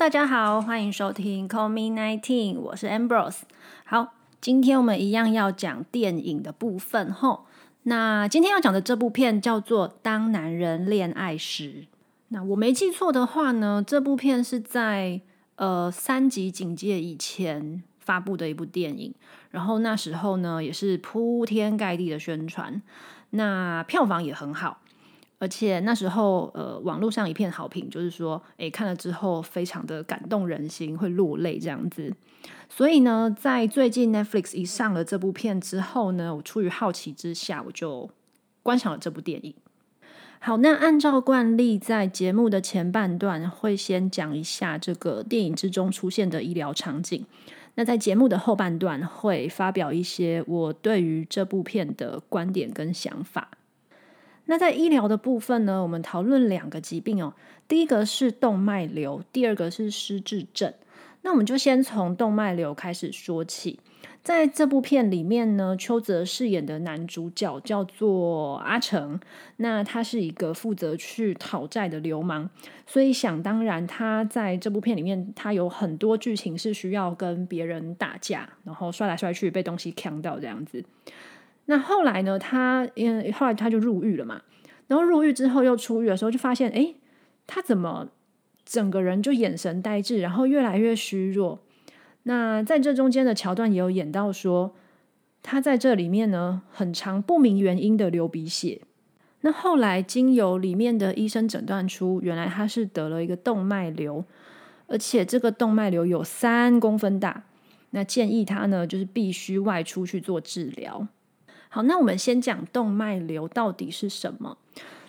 大家好，欢迎收听 Call Me Nineteen，我是 Ambrose。好，今天我们一样要讲电影的部分吼。那今天要讲的这部片叫做《当男人恋爱时》。那我没记错的话呢，这部片是在呃三级警戒以前发布的一部电影，然后那时候呢也是铺天盖地的宣传，那票房也很好。而且那时候，呃，网络上一片好评，就是说，诶，看了之后非常的感动人心，会落泪这样子。所以呢，在最近 Netflix 一上了这部片之后呢，我出于好奇之下，我就观赏了这部电影。好，那按照惯例，在节目的前半段会先讲一下这个电影之中出现的医疗场景。那在节目的后半段会发表一些我对于这部片的观点跟想法。那在医疗的部分呢，我们讨论两个疾病哦。第一个是动脉瘤，第二个是失智症。那我们就先从动脉瘤开始说起。在这部片里面呢，邱泽饰演的男主角叫做阿成，那他是一个负责去讨债的流氓，所以想当然，他在这部片里面，他有很多剧情是需要跟别人打架，然后摔来摔去，被东西呛到这样子。那后来呢？他因为后来他就入狱了嘛，然后入狱之后又出狱的时候，就发现哎，他怎么整个人就眼神呆滞，然后越来越虚弱。那在这中间的桥段也有演到说，他在这里面呢，很长不明原因的流鼻血。那后来经由里面的医生诊断出，原来他是得了一个动脉瘤，而且这个动脉瘤有三公分大。那建议他呢，就是必须外出去做治疗。好，那我们先讲动脉瘤到底是什么？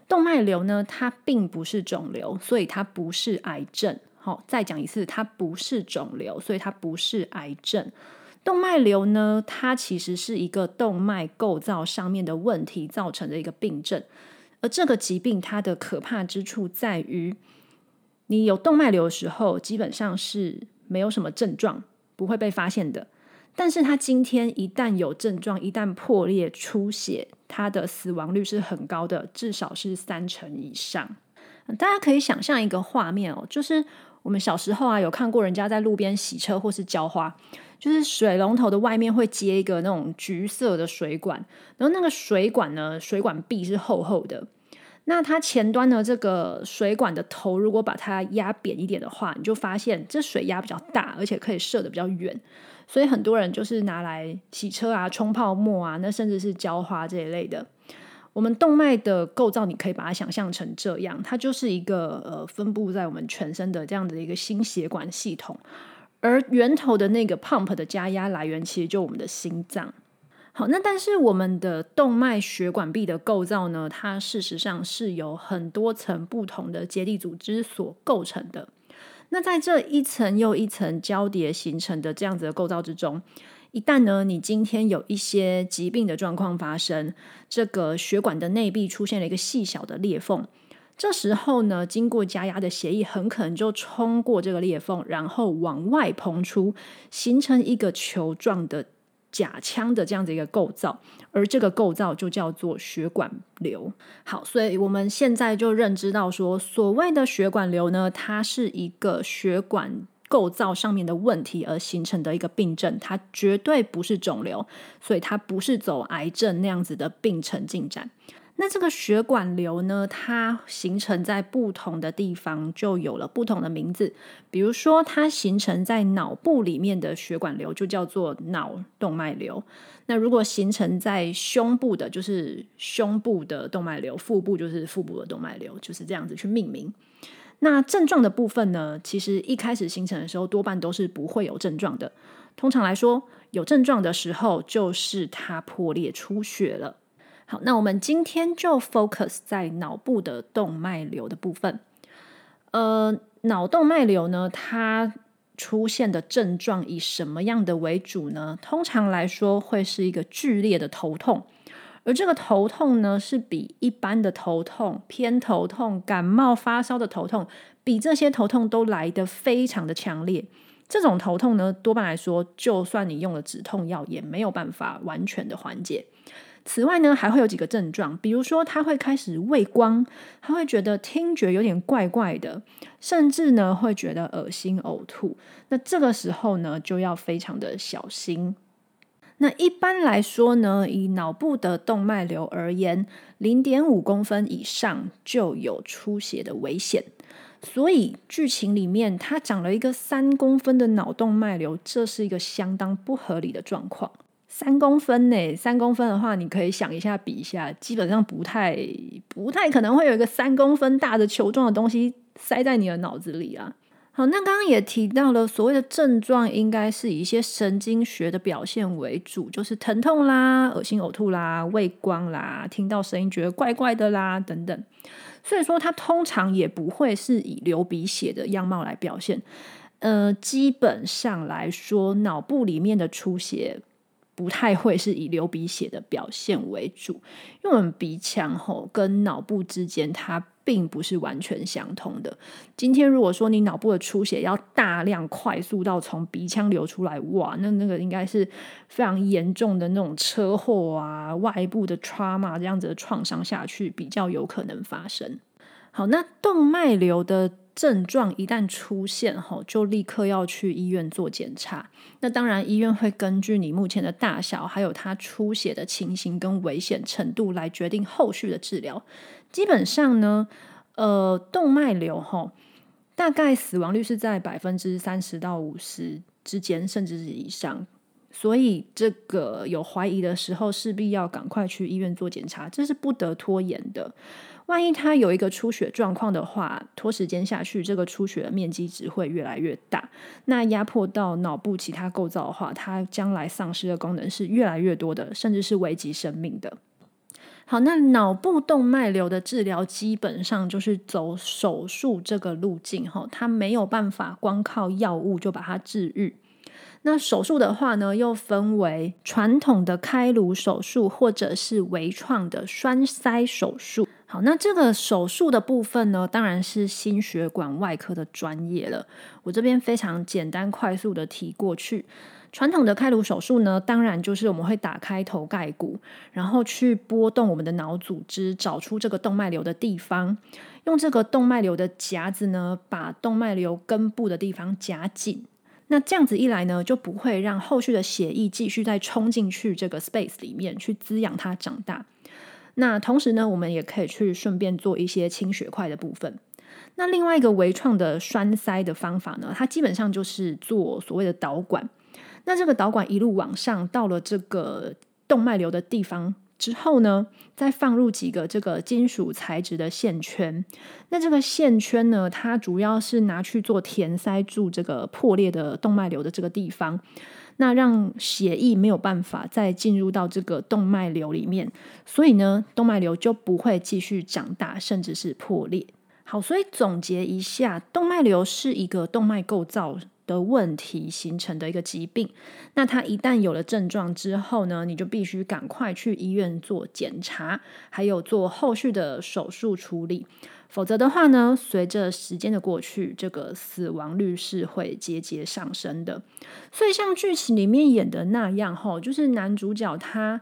动脉瘤呢，它并不是肿瘤，所以它不是癌症。好，再讲一次，它不是肿瘤，所以它不是癌症。动脉瘤呢，它其实是一个动脉构造上面的问题造成的一个病症。而这个疾病它的可怕之处在于，你有动脉瘤的时候，基本上是没有什么症状，不会被发现的。但是他今天一旦有症状，一旦破裂出血，他的死亡率是很高的，至少是三成以上。大家可以想象一个画面哦，就是我们小时候啊，有看过人家在路边洗车或是浇花，就是水龙头的外面会接一个那种橘色的水管，然后那个水管呢，水管壁是厚厚的。那它前端的这个水管的头，如果把它压扁一点的话，你就发现这水压比较大，而且可以射的比较远。所以很多人就是拿来洗车啊、冲泡沫啊，那甚至是浇花这一类的。我们动脉的构造，你可以把它想象成这样，它就是一个呃分布在我们全身的这样的一个心血管系统，而源头的那个 pump 的加压来源，其实就我们的心脏。好，那但是我们的动脉血管壁的构造呢，它事实上是由很多层不同的结缔组织所构成的。那在这一层又一层交叠形成的这样子的构造之中，一旦呢，你今天有一些疾病的状况发生，这个血管的内壁出现了一个细小的裂缝，这时候呢，经过加压的血液很可能就冲过这个裂缝，然后往外膨出，形成一个球状的。假腔的这样子一个构造，而这个构造就叫做血管瘤。好，所以我们现在就认知到说，所谓的血管瘤呢，它是一个血管构造上面的问题而形成的一个病症，它绝对不是肿瘤，所以它不是走癌症那样子的病程进展。那这个血管瘤呢，它形成在不同的地方，就有了不同的名字。比如说，它形成在脑部里面的血管瘤，就叫做脑动脉瘤。那如果形成在胸部的，就是胸部的动脉瘤；腹部就是腹部的动脉瘤，就是这样子去命名。那症状的部分呢，其实一开始形成的时候，多半都是不会有症状的。通常来说，有症状的时候，就是它破裂出血了。好，那我们今天就 focus 在脑部的动脉瘤的部分。呃，脑动脉瘤呢，它出现的症状以什么样的为主呢？通常来说，会是一个剧烈的头痛，而这个头痛呢，是比一般的头痛、偏头痛、感冒发烧的头痛，比这些头痛都来得非常的强烈。这种头痛呢，多半来说，就算你用了止痛药，也没有办法完全的缓解。此外呢，还会有几个症状，比如说他会开始畏光，他会觉得听觉有点怪怪的，甚至呢会觉得恶心呕吐。那这个时候呢，就要非常的小心。那一般来说呢，以脑部的动脉瘤而言，零点五公分以上就有出血的危险。所以剧情里面，它长了一个三公分的脑动脉瘤，这是一个相当不合理的状况。三公分呢？三公分的话，你可以想一下，比一下，基本上不太不太可能会有一个三公分大的球状的东西塞在你的脑子里啊。好，那刚刚也提到了，所谓的症状应该是以一些神经学的表现为主，就是疼痛啦、恶心呕吐啦、畏光啦、听到声音觉得怪怪的啦等等。所以说，它通常也不会是以流鼻血的样貌来表现。呃，基本上来说，脑部里面的出血。不太会是以流鼻血的表现为主，因为我们鼻腔吼跟脑部之间它并不是完全相通的。今天如果说你脑部的出血要大量快速到从鼻腔流出来，哇，那那个应该是非常严重的那种车祸啊，外部的 trauma 这样子的创伤下去比较有可能发生。好，那动脉瘤的。症状一旦出现，吼，就立刻要去医院做检查。那当然，医院会根据你目前的大小，还有它出血的情形跟危险程度来决定后续的治疗。基本上呢，呃，动脉瘤，吼，大概死亡率是在百分之三十到五十之间，甚至是以上。所以，这个有怀疑的时候，势必要赶快去医院做检查，这是不得拖延的。万一他有一个出血状况的话，拖时间下去，这个出血的面积只会越来越大。那压迫到脑部其他构造的话，它将来丧失的功能是越来越多的，甚至是危及生命的。好，那脑部动脉瘤的治疗基本上就是走手术这个路径，哈，它没有办法光靠药物就把它治愈。那手术的话呢，又分为传统的开颅手术，或者是微创的栓塞手术。好，那这个手术的部分呢，当然是心血管外科的专业了。我这边非常简单快速的提过去。传统的开颅手术呢，当然就是我们会打开头盖骨，然后去拨动我们的脑组织，找出这个动脉瘤的地方，用这个动脉瘤的夹子呢，把动脉瘤根部的地方夹紧。那这样子一来呢，就不会让后续的血液继续再冲进去这个 space 里面去滋养它长大。那同时呢，我们也可以去顺便做一些清血块的部分。那另外一个微创的栓塞的方法呢，它基本上就是做所谓的导管。那这个导管一路往上到了这个动脉瘤的地方之后呢，再放入几个这个金属材质的线圈。那这个线圈呢，它主要是拿去做填塞住这个破裂的动脉瘤的这个地方。那让血液没有办法再进入到这个动脉瘤里面，所以呢，动脉瘤就不会继续长大，甚至是破裂。好，所以总结一下，动脉瘤是一个动脉构造的问题形成的一个疾病。那它一旦有了症状之后呢，你就必须赶快去医院做检查，还有做后续的手术处理。否则的话呢，随着时间的过去，这个死亡率是会节节上升的。所以像剧情里面演的那样，吼，就是男主角他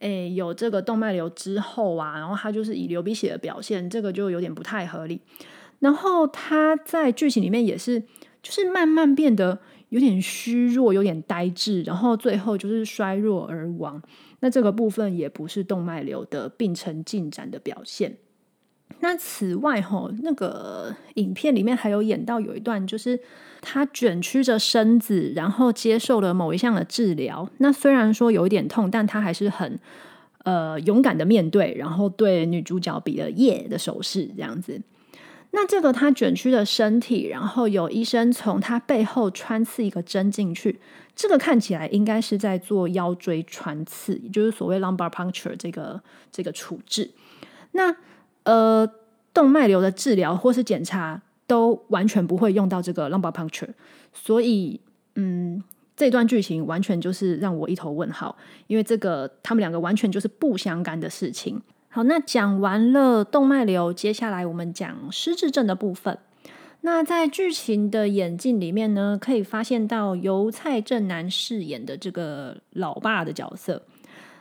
诶有这个动脉瘤之后啊，然后他就是以流鼻血的表现，这个就有点不太合理。然后他在剧情里面也是，就是慢慢变得有点虚弱，有点呆滞，然后最后就是衰弱而亡。那这个部分也不是动脉瘤的病程进展的表现。那此外，哈，那个影片里面还有演到有一段，就是他卷曲着身子，然后接受了某一项的治疗。那虽然说有一点痛，但他还是很呃勇敢的面对，然后对女主角比了耶的手势，这样子。那这个他卷曲的身体，然后有医生从他背后穿刺一个针进去，这个看起来应该是在做腰椎穿刺，也就是所谓 lumbar puncture 这个这个处置。那呃，动脉瘤的治疗或是检查都完全不会用到这个 lumbar puncture，所以，嗯，这段剧情完全就是让我一头问号，因为这个他们两个完全就是不相干的事情。好，那讲完了动脉瘤，接下来我们讲失智症的部分。那在剧情的演进里面呢，可以发现到由蔡正南饰演的这个老爸的角色。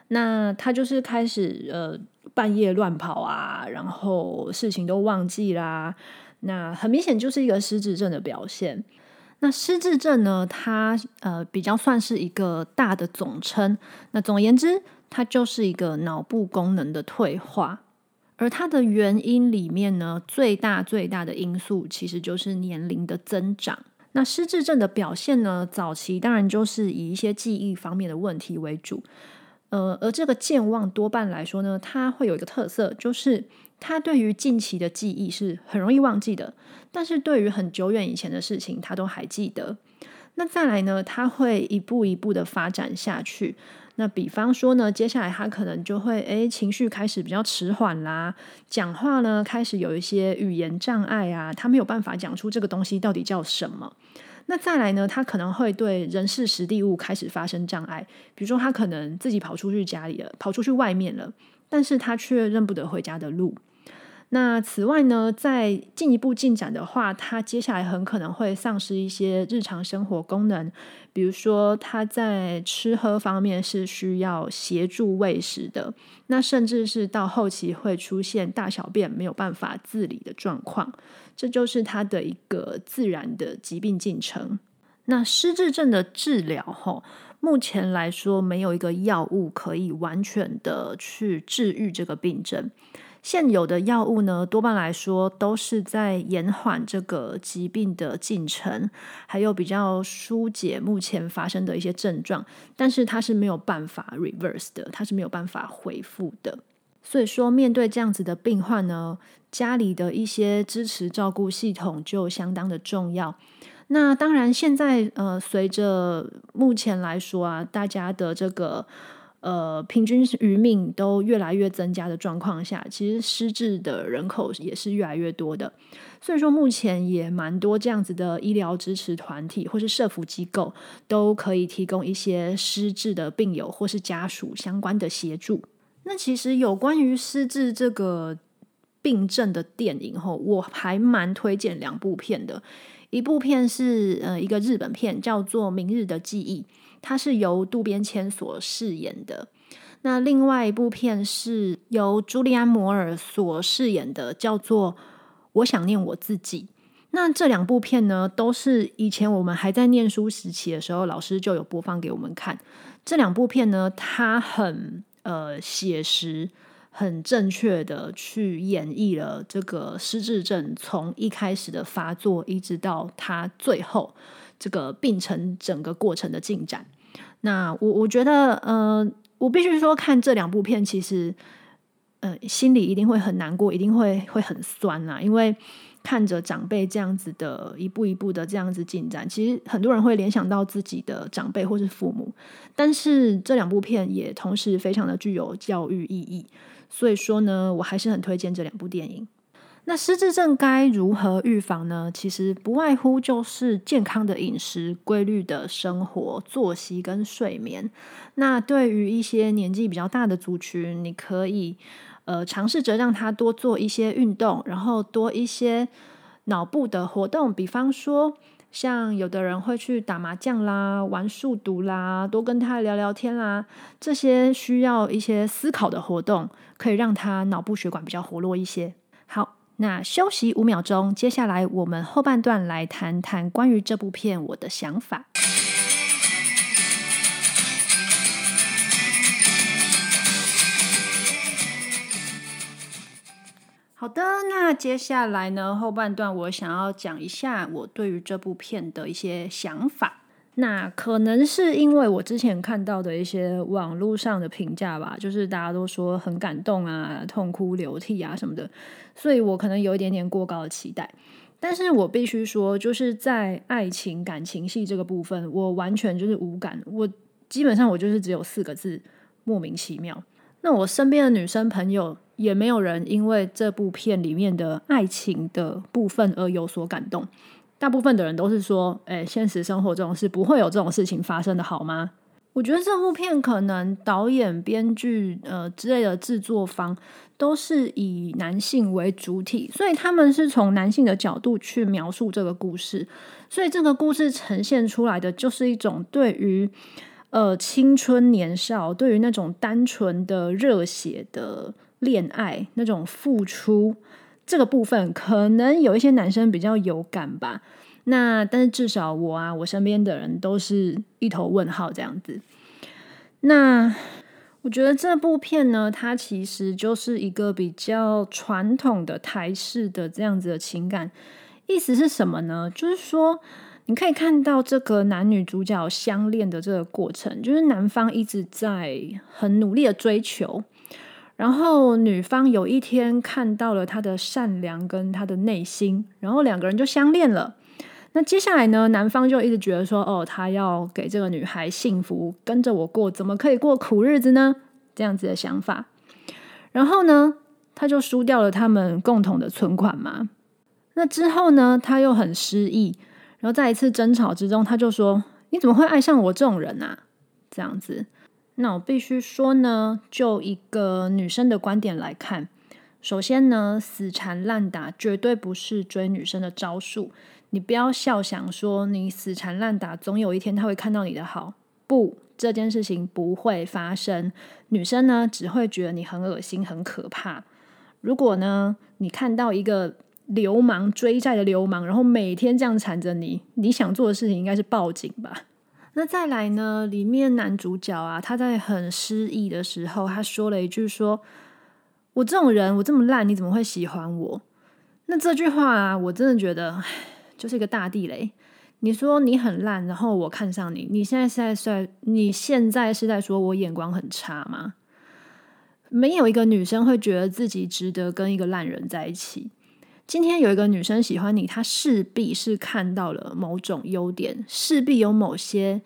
那他就是开始呃半夜乱跑啊，然后事情都忘记啦。那很明显就是一个失智症的表现。那失智症呢，它呃比较算是一个大的总称。那总而言之，它就是一个脑部功能的退化。而它的原因里面呢，最大最大的因素其实就是年龄的增长。那失智症的表现呢，早期当然就是以一些记忆方面的问题为主。呃，而这个健忘多半来说呢，它会有一个特色，就是它对于近期的记忆是很容易忘记的，但是对于很久远以前的事情，它都还记得。那再来呢，它会一步一步的发展下去。那比方说呢，接下来他可能就会诶情绪开始比较迟缓啦，讲话呢开始有一些语言障碍啊，他没有办法讲出这个东西到底叫什么。那再来呢，他可能会对人事实地物开始发生障碍，比如说他可能自己跑出去家里了，跑出去外面了，但是他却认不得回家的路。那此外呢，在进一步进展的话，他接下来很可能会丧失一些日常生活功能，比如说他在吃喝方面是需要协助喂食的，那甚至是到后期会出现大小便没有办法自理的状况，这就是他的一个自然的疾病进程。那失智症的治疗，吼，目前来说没有一个药物可以完全的去治愈这个病症。现有的药物呢，多半来说都是在延缓这个疾病的进程，还有比较疏解目前发生的一些症状，但是它是没有办法 reverse 的，它是没有办法恢复的。所以说，面对这样子的病患呢，家里的一些支持照顾系统就相当的重要。那当然，现在呃，随着目前来说啊，大家的这个。呃，平均余命都越来越增加的状况下，其实失智的人口也是越来越多的。所以说，目前也蛮多这样子的医疗支持团体或是社福机构，都可以提供一些失智的病友或是家属相关的协助。那其实有关于失智这个病症的电影，后我还蛮推荐两部片的。一部片是呃一个日本片，叫做《明日的记忆》。它是由渡边谦所饰演的。那另外一部片是由朱利安·摩尔所饰演的，叫做《我想念我自己》。那这两部片呢，都是以前我们还在念书时期的时候，老师就有播放给我们看。这两部片呢，它很呃写实、很正确的去演绎了这个失智症从一开始的发作，一直到他最后。这个病程整个过程的进展，那我我觉得，呃，我必须说，看这两部片，其实，呃，心里一定会很难过，一定会会很酸啊，因为看着长辈这样子的一步一步的这样子进展，其实很多人会联想到自己的长辈或是父母，但是这两部片也同时非常的具有教育意义，所以说呢，我还是很推荐这两部电影。那失智症该如何预防呢？其实不外乎就是健康的饮食、规律的生活作息跟睡眠。那对于一些年纪比较大的族群，你可以呃尝试着让他多做一些运动，然后多一些脑部的活动，比方说像有的人会去打麻将啦、玩数独啦，多跟他聊聊天啦，这些需要一些思考的活动，可以让他脑部血管比较活络一些。好。那休息五秒钟，接下来我们后半段来谈谈关于这部片我的想法。好的，那接下来呢后半段我想要讲一下我对于这部片的一些想法。那可能是因为我之前看到的一些网络上的评价吧，就是大家都说很感动啊、痛哭流涕啊什么的，所以我可能有一点点过高的期待。但是我必须说，就是在爱情感情戏这个部分，我完全就是无感。我基本上我就是只有四个字：莫名其妙。那我身边的女生朋友也没有人因为这部片里面的爱情的部分而有所感动。大部分的人都是说，哎，现实生活中是不会有这种事情发生的，好吗？我觉得这部片可能导演、编剧呃之类的制作方都是以男性为主体，所以他们是从男性的角度去描述这个故事，所以这个故事呈现出来的就是一种对于呃青春年少，对于那种单纯的热血的恋爱那种付出这个部分，可能有一些男生比较有感吧。那但是至少我啊，我身边的人都是一头问号这样子。那我觉得这部片呢，它其实就是一个比较传统的台式的这样子的情感。意思是什么呢？就是说你可以看到这个男女主角相恋的这个过程，就是男方一直在很努力的追求，然后女方有一天看到了他的善良跟他的内心，然后两个人就相恋了。那接下来呢？男方就一直觉得说，哦，他要给这个女孩幸福，跟着我过，怎么可以过苦日子呢？这样子的想法。然后呢，他就输掉了他们共同的存款嘛。那之后呢，他又很失意，然后在一次争吵之中，他就说：“你怎么会爱上我这种人啊？”这样子。那我必须说呢，就一个女生的观点来看，首先呢，死缠烂打绝对不是追女生的招数。你不要笑，想说你死缠烂打，总有一天他会看到你的好。不，这件事情不会发生。女生呢，只会觉得你很恶心、很可怕。如果呢，你看到一个流氓追债的流氓，然后每天这样缠着你，你想做的事情应该是报警吧？那再来呢？里面男主角啊，他在很失意的时候，他说了一句：“说我这种人，我这么烂，你怎么会喜欢我？”那这句话啊，我真的觉得。就是一个大地雷。你说你很烂，然后我看上你，你现在是在说你现在是在说我眼光很差吗？没有一个女生会觉得自己值得跟一个烂人在一起。今天有一个女生喜欢你，她势必是看到了某种优点，势必有某些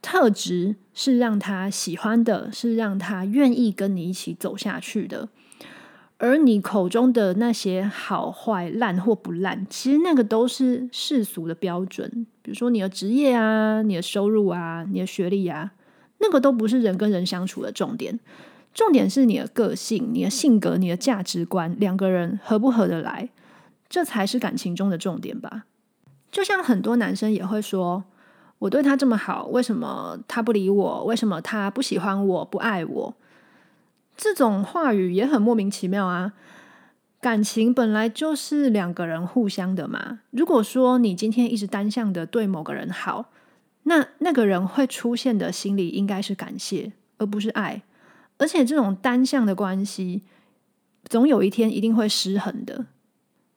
特质是让她喜欢的，是让她愿意跟你一起走下去的。而你口中的那些好坏、烂或不烂，其实那个都是世俗的标准。比如说你的职业啊、你的收入啊、你的学历啊，那个都不是人跟人相处的重点。重点是你的个性、你的性格、你的价值观，两个人合不合得来，这才是感情中的重点吧。就像很多男生也会说：“我对他这么好，为什么他不理我？为什么他不喜欢我、不爱我？”这种话语也很莫名其妙啊！感情本来就是两个人互相的嘛。如果说你今天一直单向的对某个人好，那那个人会出现的心理应该是感谢，而不是爱。而且这种单向的关系，总有一天一定会失衡的。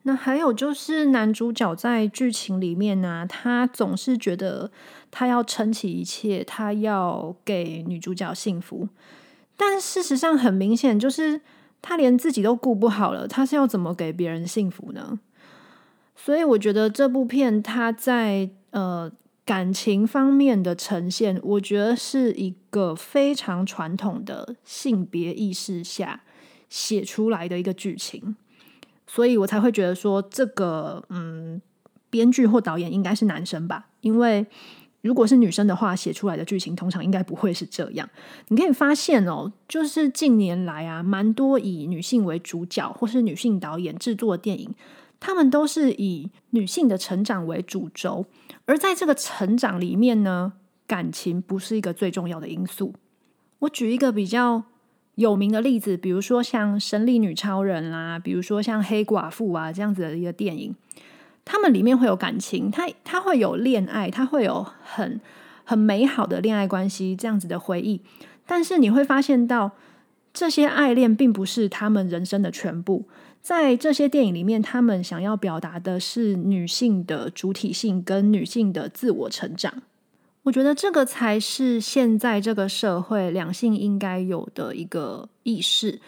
那还有就是男主角在剧情里面呢，他总是觉得他要撑起一切，他要给女主角幸福。但事实上，很明显就是他连自己都顾不好了，他是要怎么给别人幸福呢？所以我觉得这部片他在呃感情方面的呈现，我觉得是一个非常传统的性别意识下写出来的一个剧情，所以我才会觉得说这个嗯编剧或导演应该是男生吧，因为。如果是女生的话，写出来的剧情通常应该不会是这样。你可以发现哦，就是近年来啊，蛮多以女性为主角或是女性导演制作的电影，他们都是以女性的成长为主轴，而在这个成长里面呢，感情不是一个最重要的因素。我举一个比较有名的例子，比如说像《神力女超人》啦，比如说像《黑寡妇》啊这样子的一个电影。他们里面会有感情，他他会有恋爱，他会有很很美好的恋爱关系这样子的回忆。但是你会发现到这些爱恋并不是他们人生的全部。在这些电影里面，他们想要表达的是女性的主体性跟女性的自我成长。我觉得这个才是现在这个社会两性应该有的一个意识。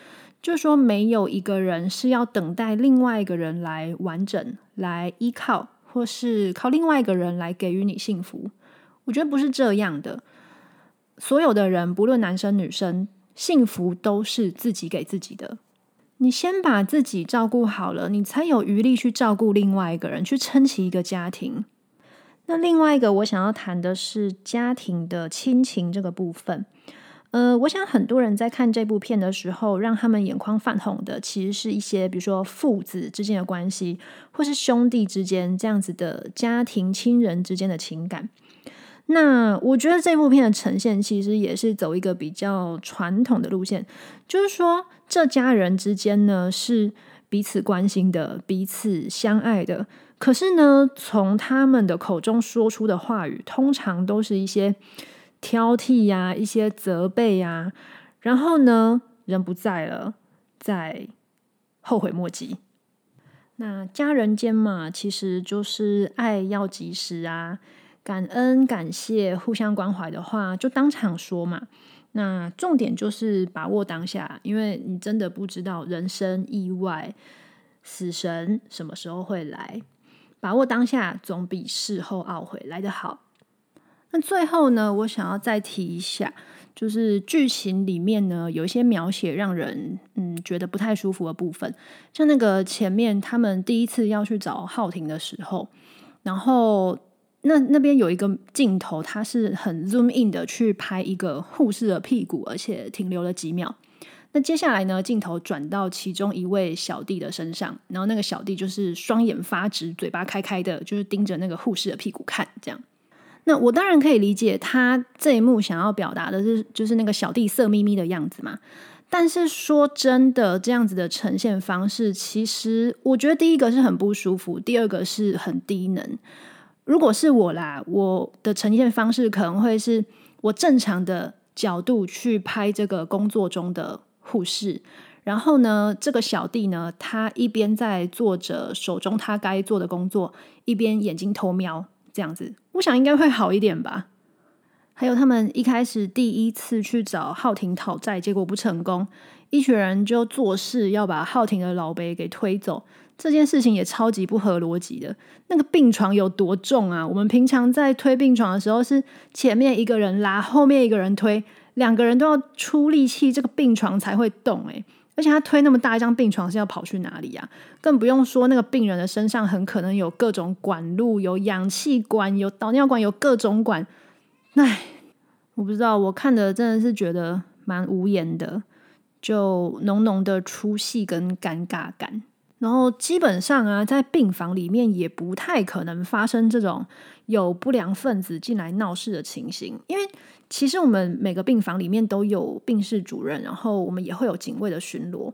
就是说，没有一个人是要等待另外一个人来完整、来依靠，或是靠另外一个人来给予你幸福。我觉得不是这样的。所有的人，不论男生女生，幸福都是自己给自己的。你先把自己照顾好了，你才有余力去照顾另外一个人，去撑起一个家庭。那另外一个我想要谈的是家庭的亲情这个部分。呃，我想很多人在看这部片的时候，让他们眼眶泛红的，其实是一些比如说父子之间的关系，或是兄弟之间这样子的家庭亲人之间的情感。那我觉得这部片的呈现其实也是走一个比较传统的路线，就是说这家人之间呢是彼此关心的、彼此相爱的。可是呢，从他们的口中说出的话语，通常都是一些挑剔呀、一些责备呀。然后呢，人不在了，再后悔莫及。那家人间嘛，其实就是爱要及时啊。感恩、感谢、互相关怀的话，就当场说嘛。那重点就是把握当下，因为你真的不知道人生意外、死神什么时候会来。把握当下，总比事后懊悔来得好。那最后呢，我想要再提一下，就是剧情里面呢，有一些描写让人嗯觉得不太舒服的部分，像那个前面他们第一次要去找浩庭的时候，然后。那那边有一个镜头，它是很 zoom in 的去拍一个护士的屁股，而且停留了几秒。那接下来呢，镜头转到其中一位小弟的身上，然后那个小弟就是双眼发直，嘴巴开开的，就是盯着那个护士的屁股看。这样，那我当然可以理解他这一幕想要表达的是，就是那个小弟色眯眯的样子嘛。但是说真的，这样子的呈现方式，其实我觉得第一个是很不舒服，第二个是很低能。如果是我啦，我的呈现方式可能会是我正常的角度去拍这个工作中的护士，然后呢，这个小弟呢，他一边在做着手中他该做的工作，一边眼睛偷瞄，这样子，我想应该会好一点吧。还有他们一开始第一次去找浩庭讨债，结果不成功，一群人就做事要把浩庭的老辈给推走。这件事情也超级不合逻辑的。那个病床有多重啊？我们平常在推病床的时候，是前面一个人拉，后面一个人推，两个人都要出力气，这个病床才会动。诶，而且他推那么大一张病床是要跑去哪里呀？更不用说那个病人的身上很可能有各种管路，有氧气管，有导尿管，有各种管。唉，我不知道，我看的真的是觉得蛮无言的，就浓浓的出戏跟尴尬感。然后基本上啊，在病房里面也不太可能发生这种有不良分子进来闹事的情形，因为其实我们每个病房里面都有病室主任，然后我们也会有警卫的巡逻。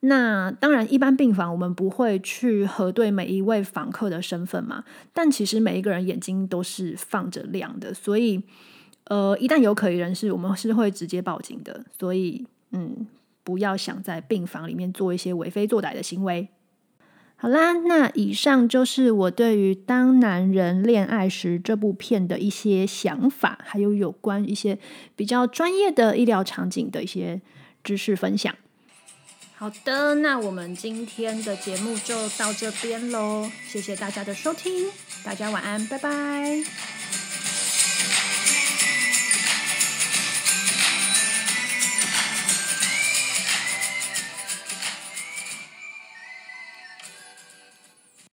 那当然，一般病房我们不会去核对每一位访客的身份嘛，但其实每一个人眼睛都是放着亮的，所以呃，一旦有可疑人士，我们是会直接报警的。所以嗯，不要想在病房里面做一些为非作歹的行为。好啦，那以上就是我对于《当男人恋爱时》这部片的一些想法，还有有关一些比较专业的医疗场景的一些知识分享。好的，那我们今天的节目就到这边喽，谢谢大家的收听，大家晚安，拜拜。